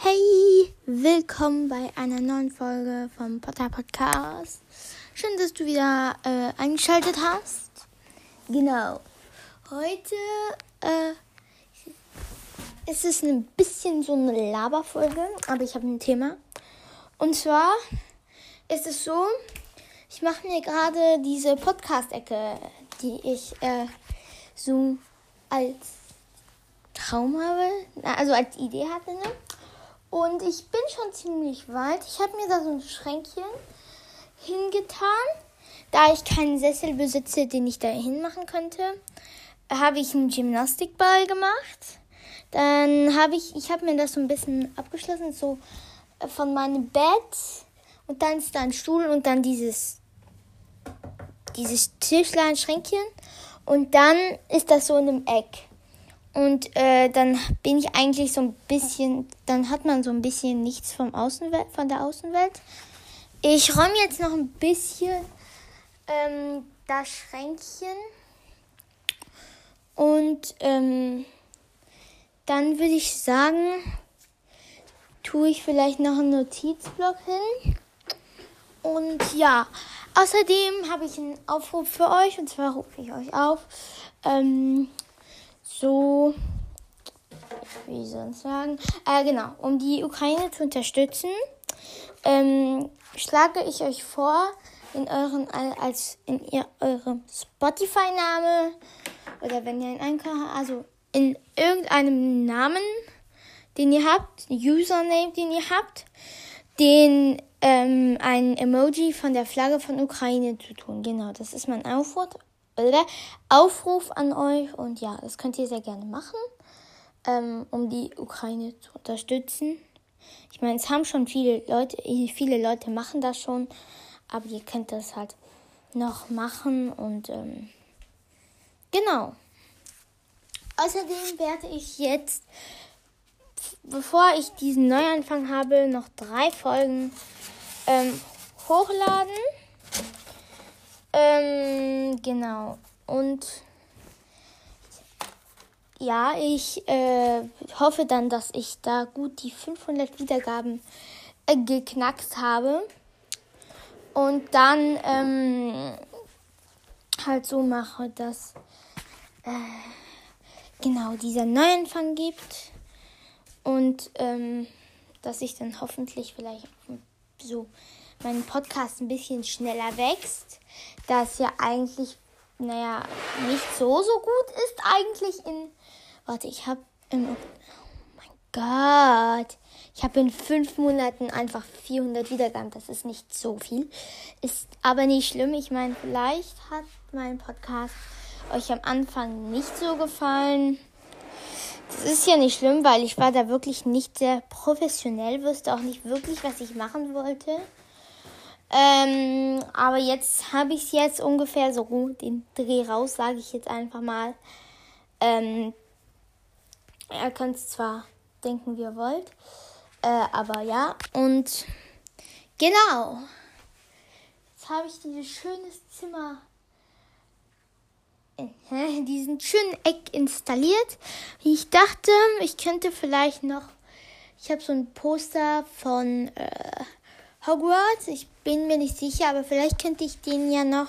Hey, willkommen bei einer neuen Folge vom Potter Podcast. Schön, dass du wieder äh, eingeschaltet hast. Genau. Heute äh, ist es ein bisschen so eine Laberfolge, aber ich habe ein Thema. Und zwar ist es so, ich mache mir gerade diese Podcast-Ecke, die ich äh, so als Traum habe, also als Idee hatte. Ne? Und ich bin schon ziemlich weit. Ich habe mir da so ein Schränkchen hingetan. Da ich keinen Sessel besitze, den ich da hinmachen könnte, habe ich einen Gymnastikball gemacht. Dann habe ich, ich habe mir das so ein bisschen abgeschlossen, so äh, von meinem Bett. Und dann ist da ein Stuhl und dann dieses, dieses Tischlein, Schränkchen. Und dann ist das so in einem Eck. Und äh, dann bin ich eigentlich so ein bisschen, dann hat man so ein bisschen nichts vom Außenwelt, von der Außenwelt. Ich räume jetzt noch ein bisschen ähm, das Schränkchen. Und ähm, dann würde ich sagen, tue ich vielleicht noch einen Notizblock hin. Und ja, außerdem habe ich einen Aufruf für euch. Und zwar rufe ich euch auf. Ähm, so, wie soll ich sagen? Äh, genau, um die Ukraine zu unterstützen, ähm, schlage ich euch vor, in euren als in ihr, eurem Spotify-Name oder wenn ihr einen Anker, also in irgendeinem Namen, den ihr habt, Username, den ihr habt, den ähm, ein Emoji von der Flagge von Ukraine zu tun. Genau, das ist mein Aufruf, Aufruf an euch und ja, das könnt ihr sehr gerne machen, ähm, um die Ukraine zu unterstützen. Ich meine, es haben schon viele Leute, viele Leute machen das schon, aber ihr könnt das halt noch machen und ähm, genau. Außerdem werde ich jetzt, bevor ich diesen Neuanfang habe, noch drei Folgen ähm, hochladen. Ähm, genau. Und ja, ich äh, hoffe dann, dass ich da gut die 500 Wiedergaben äh, geknackt habe. Und dann ähm, halt so mache, dass äh, genau dieser Neuanfang gibt. Und ähm, dass ich dann hoffentlich vielleicht so mein Podcast ein bisschen schneller wächst, das ja eigentlich, naja, nicht so, so gut ist eigentlich in, warte, ich habe im, oh mein Gott, ich habe in fünf Monaten einfach 400 Wiedergaben, das ist nicht so viel, ist aber nicht schlimm, ich meine, vielleicht hat mein Podcast euch am Anfang nicht so gefallen. Das ist ja nicht schlimm, weil ich war da wirklich nicht sehr professionell, wusste auch nicht wirklich, was ich machen wollte. Ähm, aber jetzt habe ich es jetzt ungefähr so gut den Dreh raus, sage ich jetzt einfach mal. Ähm, ihr könnt es zwar denken, wie ihr wollt, äh, aber ja. Und genau. Jetzt habe ich dieses schönes Zimmer in diesen schönen Eck installiert. Ich dachte, ich könnte vielleicht noch. Ich habe so ein Poster von äh, Hogwarts. Ich bin mir nicht sicher, aber vielleicht könnte ich den ja noch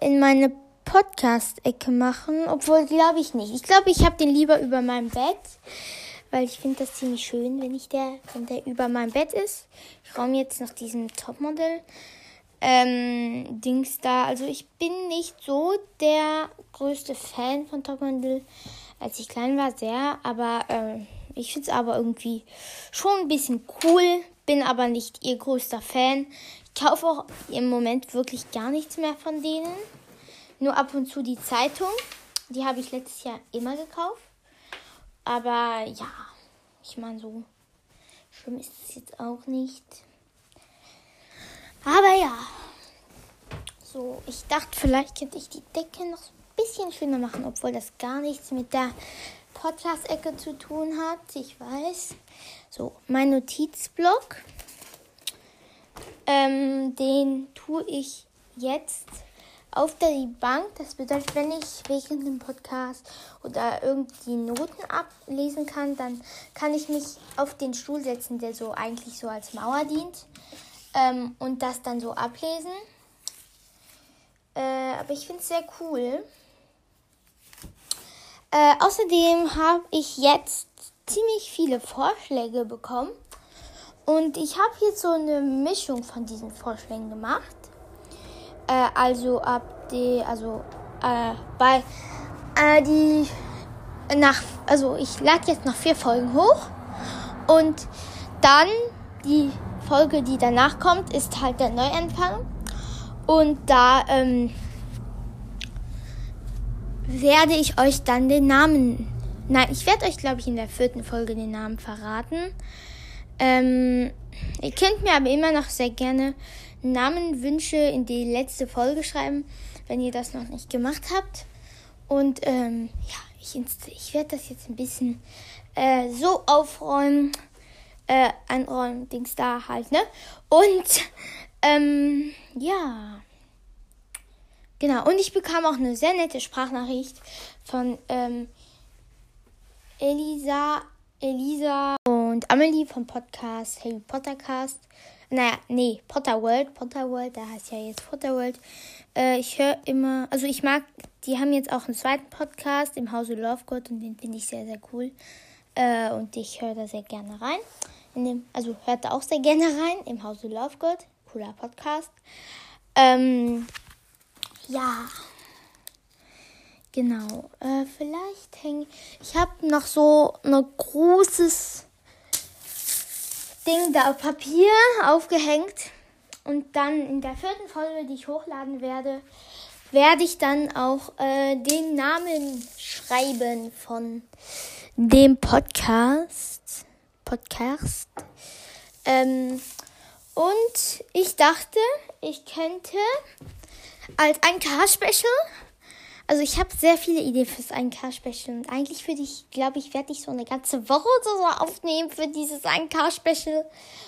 in meine Podcast-Ecke machen. Obwohl, glaube ich nicht. Ich glaube, ich habe den lieber über meinem Bett. Weil ich finde das ziemlich schön, wenn ich der, wenn der über meinem Bett ist. Ich räume jetzt noch diesen Topmodell ähm, Dings da. Also ich bin nicht so der größte Fan von Topmodel. Als ich klein war, sehr. Aber ähm, ich finde es aber irgendwie schon ein bisschen cool. Bin aber nicht ihr größter Fan. Ich kaufe auch im Moment wirklich gar nichts mehr von denen. Nur ab und zu die Zeitung. Die habe ich letztes Jahr immer gekauft. Aber ja, ich meine, so schlimm ist es jetzt auch nicht. Aber ja. So, ich dachte, vielleicht könnte ich die Decke noch ein bisschen schöner machen, obwohl das gar nichts mit der Podcast-Ecke zu tun hat. Ich weiß. So, mein Notizblock. Ähm, den tue ich jetzt auf der Bank. Das bedeutet, wenn ich während dem Podcast oder irgendwie Noten ablesen kann, dann kann ich mich auf den Stuhl setzen, der so eigentlich so als Mauer dient ähm, und das dann so ablesen. Äh, aber ich finde es sehr cool. Äh, außerdem habe ich jetzt ziemlich viele Vorschläge bekommen. Und ich habe jetzt so eine Mischung von diesen Vorschlägen gemacht. Äh, also ab die, also äh, bei äh, die nach, also ich lag jetzt nach vier Folgen hoch und dann die Folge, die danach kommt, ist halt der Neuanfang. Und da ähm, werde ich euch dann den Namen. Nein, ich werde euch, glaube ich, in der vierten Folge den Namen verraten. Ähm, ihr könnt mir aber immer noch sehr gerne Namenwünsche in die letzte Folge schreiben, wenn ihr das noch nicht gemacht habt. Und ähm, ja, ich, ich werde das jetzt ein bisschen äh, so aufräumen, äh, einräumen, Dings da halt, ne? Und ähm, ja. Genau, und ich bekam auch eine sehr nette Sprachnachricht von ähm, Elisa, Elisa und Amelie vom Podcast Harry Potter Cast. Naja, nee, Potter World, Potter World, da heißt ja jetzt Potter World. Äh, ich höre immer, also ich mag, die haben jetzt auch einen zweiten Podcast im Hause Lovegood und den finde ich sehr, sehr cool. Äh, und ich höre da sehr gerne rein. In dem, also hört da auch sehr gerne rein im Hause Lovegood. Cooler Podcast. Ähm, ja. Genau. Äh, vielleicht hänge ich habe noch so ein großes Ding da auf Papier aufgehängt und dann in der vierten Folge, die ich hochladen werde, werde ich dann auch äh, den Namen schreiben von dem Podcast. Podcast. Ähm, und ich dachte, ich könnte als ein Car-Special. Also ich habe sehr viele Ideen fürs 1K-Special. Und eigentlich würde ich, glaube ich, werde ich so eine ganze Woche oder so aufnehmen für dieses 1K-Special.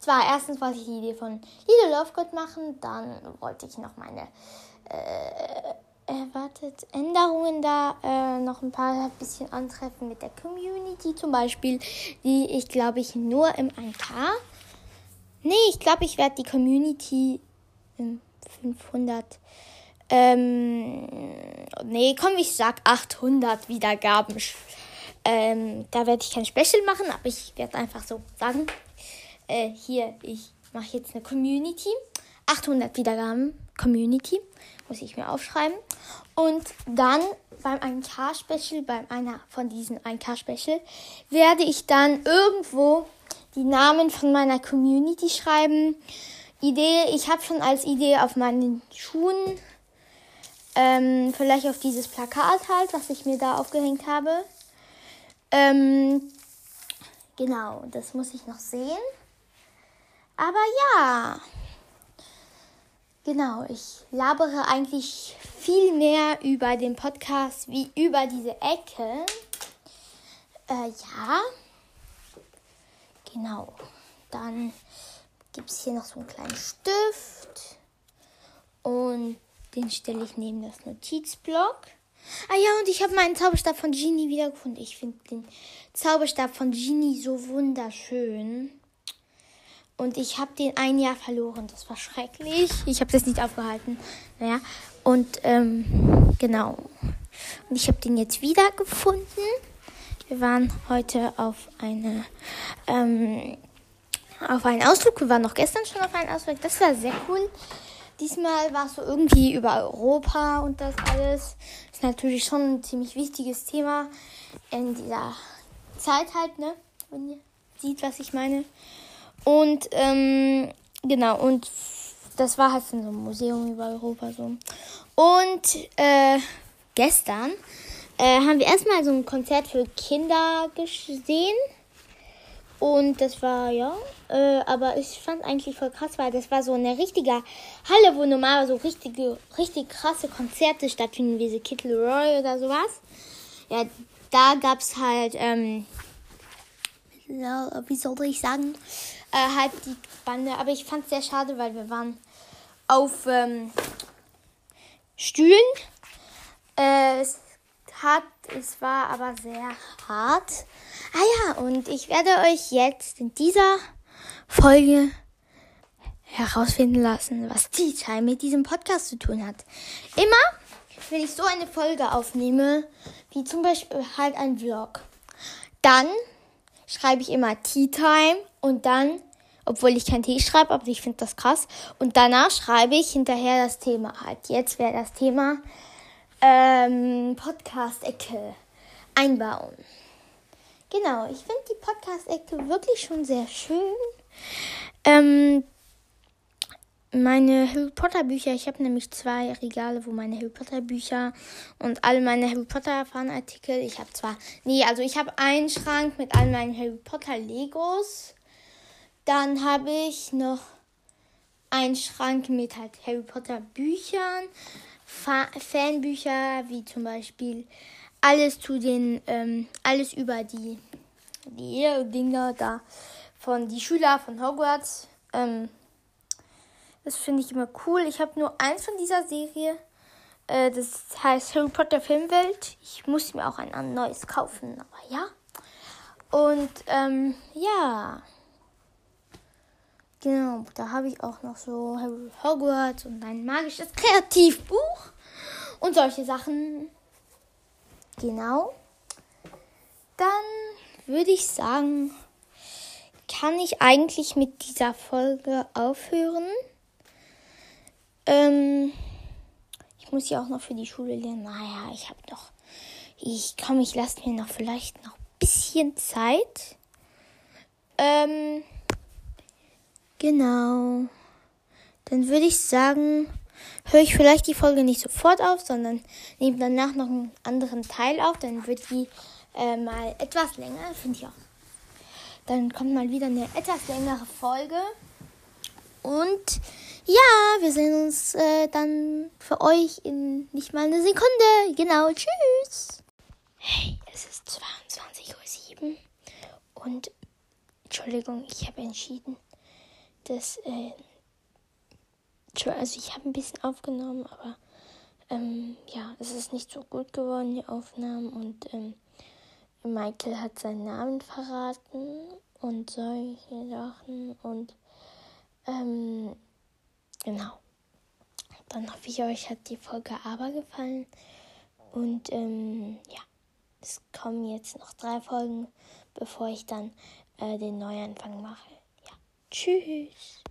Zwar erstens wollte ich die Idee von Lido Lovegood machen, dann wollte ich noch meine äh, erwartet Änderungen da äh, noch ein paar bisschen antreffen mit der Community zum Beispiel, die ich glaube ich nur im 1K. Nee, ich glaube ich werde die Community in 500 ähm, nee, komm, ich sag 800 Wiedergaben. Ähm, da werde ich kein Special machen, aber ich werde einfach so sagen. Äh, hier, ich mache jetzt eine Community. 800 Wiedergaben Community. Muss ich mir aufschreiben. Und dann beim 1K-Special, bei einer von diesen 1K-Special, werde ich dann irgendwo die Namen von meiner Community schreiben. Idee, ich habe schon als Idee auf meinen Schuhen ähm, vielleicht auf dieses Plakat halt, was ich mir da aufgehängt habe. Ähm, genau, das muss ich noch sehen. Aber ja, genau, ich labere eigentlich viel mehr über den Podcast wie über diese Ecke. Äh, ja, genau. Dann gibt es hier noch so einen kleinen Stift und den stelle ich neben das Notizblock. Ah ja, und ich habe meinen Zauberstab von Genie wiedergefunden. Ich finde den Zauberstab von Genie so wunderschön. Und ich habe den ein Jahr verloren. Das war schrecklich. Ich habe das nicht aufgehalten. Naja. Und ähm, genau. Und ich habe den jetzt wiedergefunden. Wir waren heute auf eine ähm, auf einen Ausflug. Wir waren noch gestern schon auf einen Ausflug. Das war sehr cool. Diesmal war es so irgendwie über Europa und das alles. Ist natürlich schon ein ziemlich wichtiges Thema in dieser Zeit halt, ne? Wenn ihr seht, was ich meine. Und ähm, genau, und das war halt in so einem Museum über Europa so. Und äh, gestern äh, haben wir erstmal so ein Konzert für Kinder gesehen. Und das war, ja, äh, aber ich fand eigentlich voll krass, weil das war so eine richtige Halle, wo normal so richtige, richtig krasse Konzerte stattfinden, wie so Kid Leroy oder sowas. Ja, da gab's halt, ähm, wie soll ich sagen, äh, halt die Bande. Aber ich fand es sehr schade, weil wir waren auf ähm, Stühlen. Äh, es hat, es war aber sehr hart. Ah ja, und ich werde euch jetzt in dieser Folge herausfinden lassen, was Tea Time mit diesem Podcast zu tun hat. Immer, wenn ich so eine Folge aufnehme, wie zum Beispiel halt ein Vlog, dann schreibe ich immer Tea Time und dann, obwohl ich kein Tee schreibe, aber ich finde das krass, und danach schreibe ich hinterher das Thema halt. Jetzt wäre das Thema ähm, Podcast-Ecke einbauen. Genau, ich finde die Podcast-Ecke wirklich schon sehr schön. Ähm, meine Harry Potter Bücher, ich habe nämlich zwei Regale, wo meine Harry Potter Bücher und alle meine Harry Potter Fanartikel, ich habe zwar, nee, also ich habe einen Schrank mit all meinen Harry Potter Legos. Dann habe ich noch einen Schrank mit halt Harry Potter Büchern, Fa Fanbücher, wie zum Beispiel alles zu den, ähm, alles über die, die Dinger da von die Schüler von Hogwarts. Ähm, das finde ich immer cool. Ich habe nur eins von dieser Serie. Äh, das heißt Harry Potter Filmwelt. Ich muss mir auch ein neues kaufen, aber ja. Und ähm, ja. Genau, da habe ich auch noch so Harry Hogwarts und ein magisches Kreativbuch und solche Sachen. Genau. Dann würde ich sagen, kann ich eigentlich mit dieser Folge aufhören. Ähm, ich muss ja auch noch für die Schule lernen. Naja, ich habe doch. Ich komme, ich lasse mir noch vielleicht noch ein bisschen Zeit. Ähm, genau. Dann würde ich sagen, höre ich vielleicht die Folge nicht sofort auf, sondern nehme danach noch einen anderen Teil auf. Dann wird die äh, mal etwas länger, finde ich auch. Dann kommt mal wieder eine etwas längere Folge. Und ja, wir sehen uns äh, dann für euch in nicht mal eine Sekunde. Genau, tschüss. Hey, es ist 22.07 Uhr und Entschuldigung, ich habe entschieden, dass, äh, also ich habe ein bisschen aufgenommen, aber ähm, ja, es ist nicht so gut geworden, die Aufnahmen und ähm, Michael hat seinen Namen verraten und solche Sachen und ähm, genau. Dann hoffe ich, euch hat die Folge aber gefallen. Und ähm, ja, es kommen jetzt noch drei Folgen, bevor ich dann äh, den Neuanfang mache. Ja, tschüss.